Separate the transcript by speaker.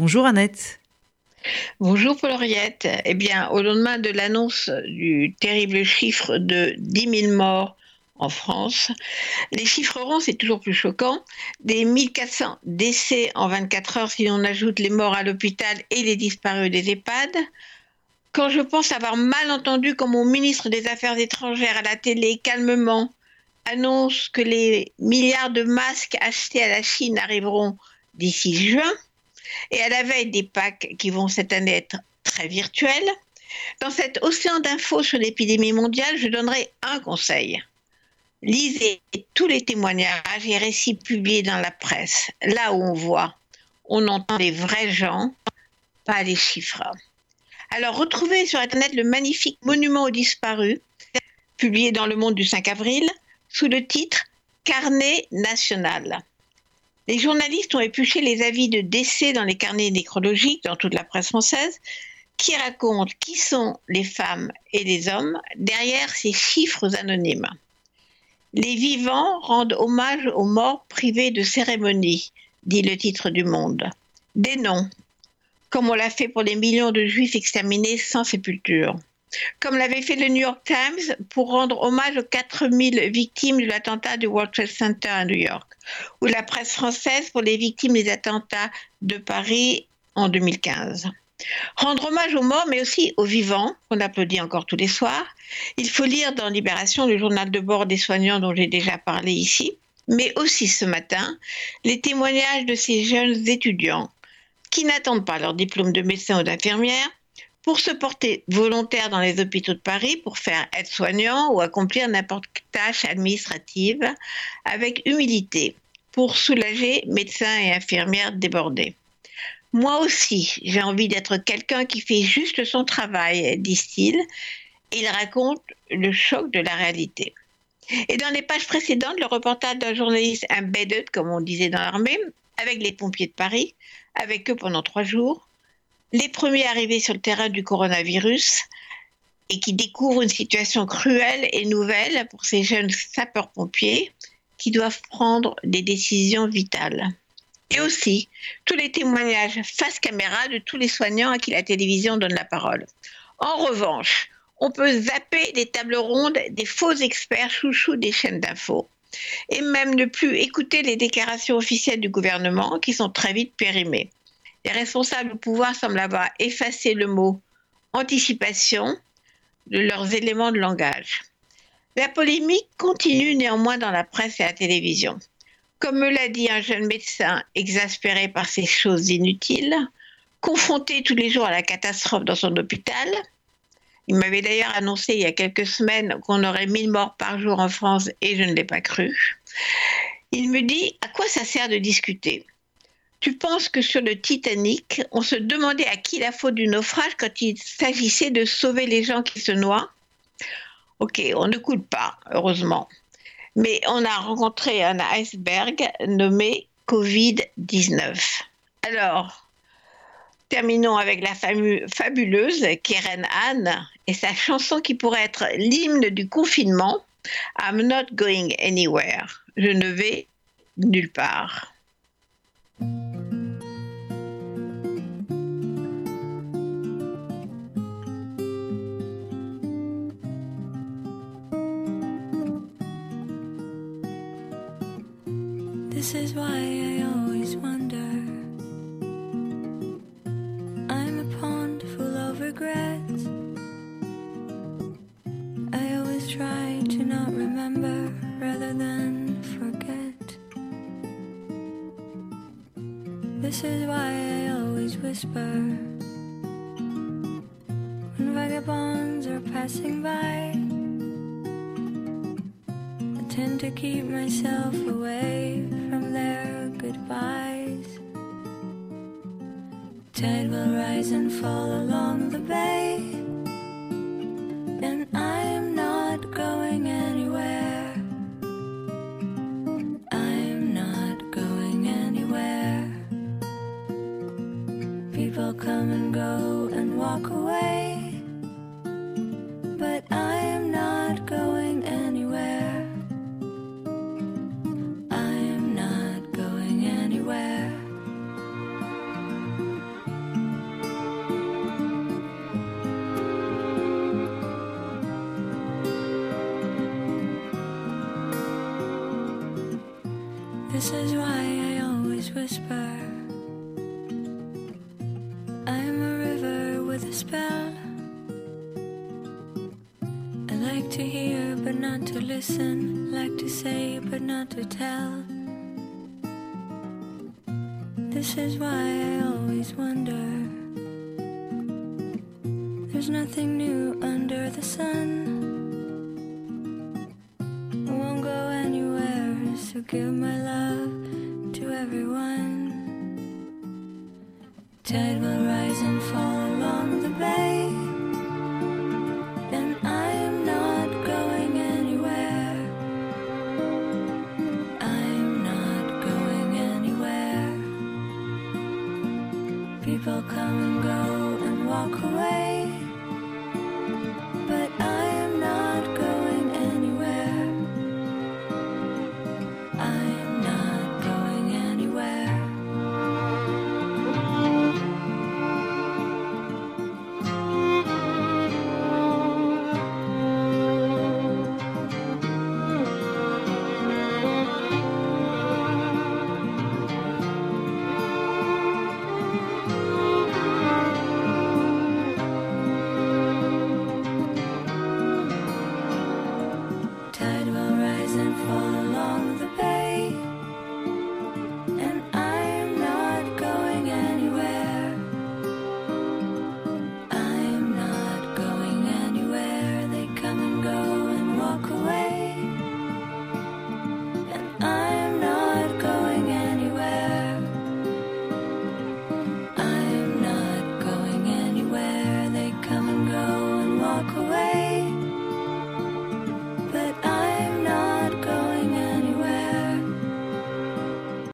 Speaker 1: Bonjour Annette.
Speaker 2: Bonjour Paul-Henriette. Eh bien, au lendemain de l'annonce du terrible chiffre de 10 000 morts en France, les chiffres ronds, c'est toujours plus choquant. Des 1400 décès en 24 heures si on ajoute les morts à l'hôpital et les disparus des EHPAD. Quand je pense avoir mal entendu comme mon ministre des Affaires étrangères à la télé, calmement, annonce que les milliards de masques achetés à la Chine arriveront d'ici juin, et à la veille des Pâques qui vont cette année être très virtuelles, dans cet océan d'infos sur l'épidémie mondiale, je donnerai un conseil. Lisez tous les témoignages et récits publiés dans la presse, là où on voit, on entend les vrais gens, pas les chiffres. Alors retrouvez sur Internet le magnifique Monument aux disparus, publié dans Le Monde du 5 avril, sous le titre Carnet national. Les journalistes ont épluché les avis de décès dans les carnets nécrologiques dans toute la presse française qui racontent qui sont les femmes et les hommes derrière ces chiffres anonymes. Les vivants rendent hommage aux morts privés de cérémonie, dit le titre du Monde. Des noms, comme on l'a fait pour les millions de juifs exterminés sans sépulture comme l'avait fait le New York Times pour rendre hommage aux 4000 victimes de l'attentat du World Trade Center à New York, ou la presse française pour les victimes des attentats de Paris en 2015. Rendre hommage aux morts, mais aussi aux vivants, qu'on applaudit encore tous les soirs. Il faut lire dans Libération le journal de bord des soignants dont j'ai déjà parlé ici, mais aussi ce matin les témoignages de ces jeunes étudiants qui n'attendent pas leur diplôme de médecin ou d'infirmière, pour se porter volontaire dans les hôpitaux de Paris pour faire aide-soignant ou accomplir n'importe quelle tâche administrative avec humilité pour soulager médecins et infirmières débordés. Moi aussi, j'ai envie d'être quelqu'un qui fait juste son travail, disent-ils. Il raconte le choc de la réalité. Et dans les pages précédentes, le reportage d'un journaliste embedded, comme on disait dans l'armée, avec les pompiers de Paris, avec eux pendant trois jours, les premiers arrivés sur le terrain du coronavirus et qui découvrent une situation cruelle et nouvelle pour ces jeunes sapeurs-pompiers qui doivent prendre des décisions vitales. Et aussi tous les témoignages face caméra de tous les soignants à qui la télévision donne la parole. En revanche, on peut zapper des tables rondes des faux experts chouchous des chaînes d'infos et même ne plus écouter les déclarations officielles du gouvernement qui sont très vite périmées. Les responsables au pouvoir semblent avoir effacé le mot anticipation de leurs éléments de langage. La polémique continue néanmoins dans la presse et la télévision. Comme me l'a dit un jeune médecin exaspéré par ces choses inutiles, confronté tous les jours à la catastrophe dans son hôpital, il m'avait d'ailleurs annoncé il y a quelques semaines qu'on aurait 1000 morts par jour en France et je ne l'ai pas cru. Il me dit à quoi ça sert de discuter? Tu penses que sur le Titanic, on se demandait à qui la faute du naufrage quand il s'agissait de sauver les gens qui se noient? Ok, on ne coule pas, heureusement. Mais on a rencontré un iceberg nommé Covid-19. Alors, terminons avec la fabuleuse Keren Anne et sa chanson qui pourrait être l'hymne du confinement, I'm not going anywhere. Je ne vais nulle part. This is why I always wonder. I'm a pond full of regrets. I always try to not remember rather than forget. This is why I always whisper when vagabonds are passing by tend to keep myself away from their goodbyes. Tide will rise and fall along the bay, and I'm not going anywhere. I'm not going anywhere. People come and go and walk away, This is why I always whisper.
Speaker 1: I'm a river with a spell. I like to hear but not to listen, like to say but not to tell. This is why I always wonder. There's nothing new under the sun. Give my love to everyone. Tide will rise and fall along the bay.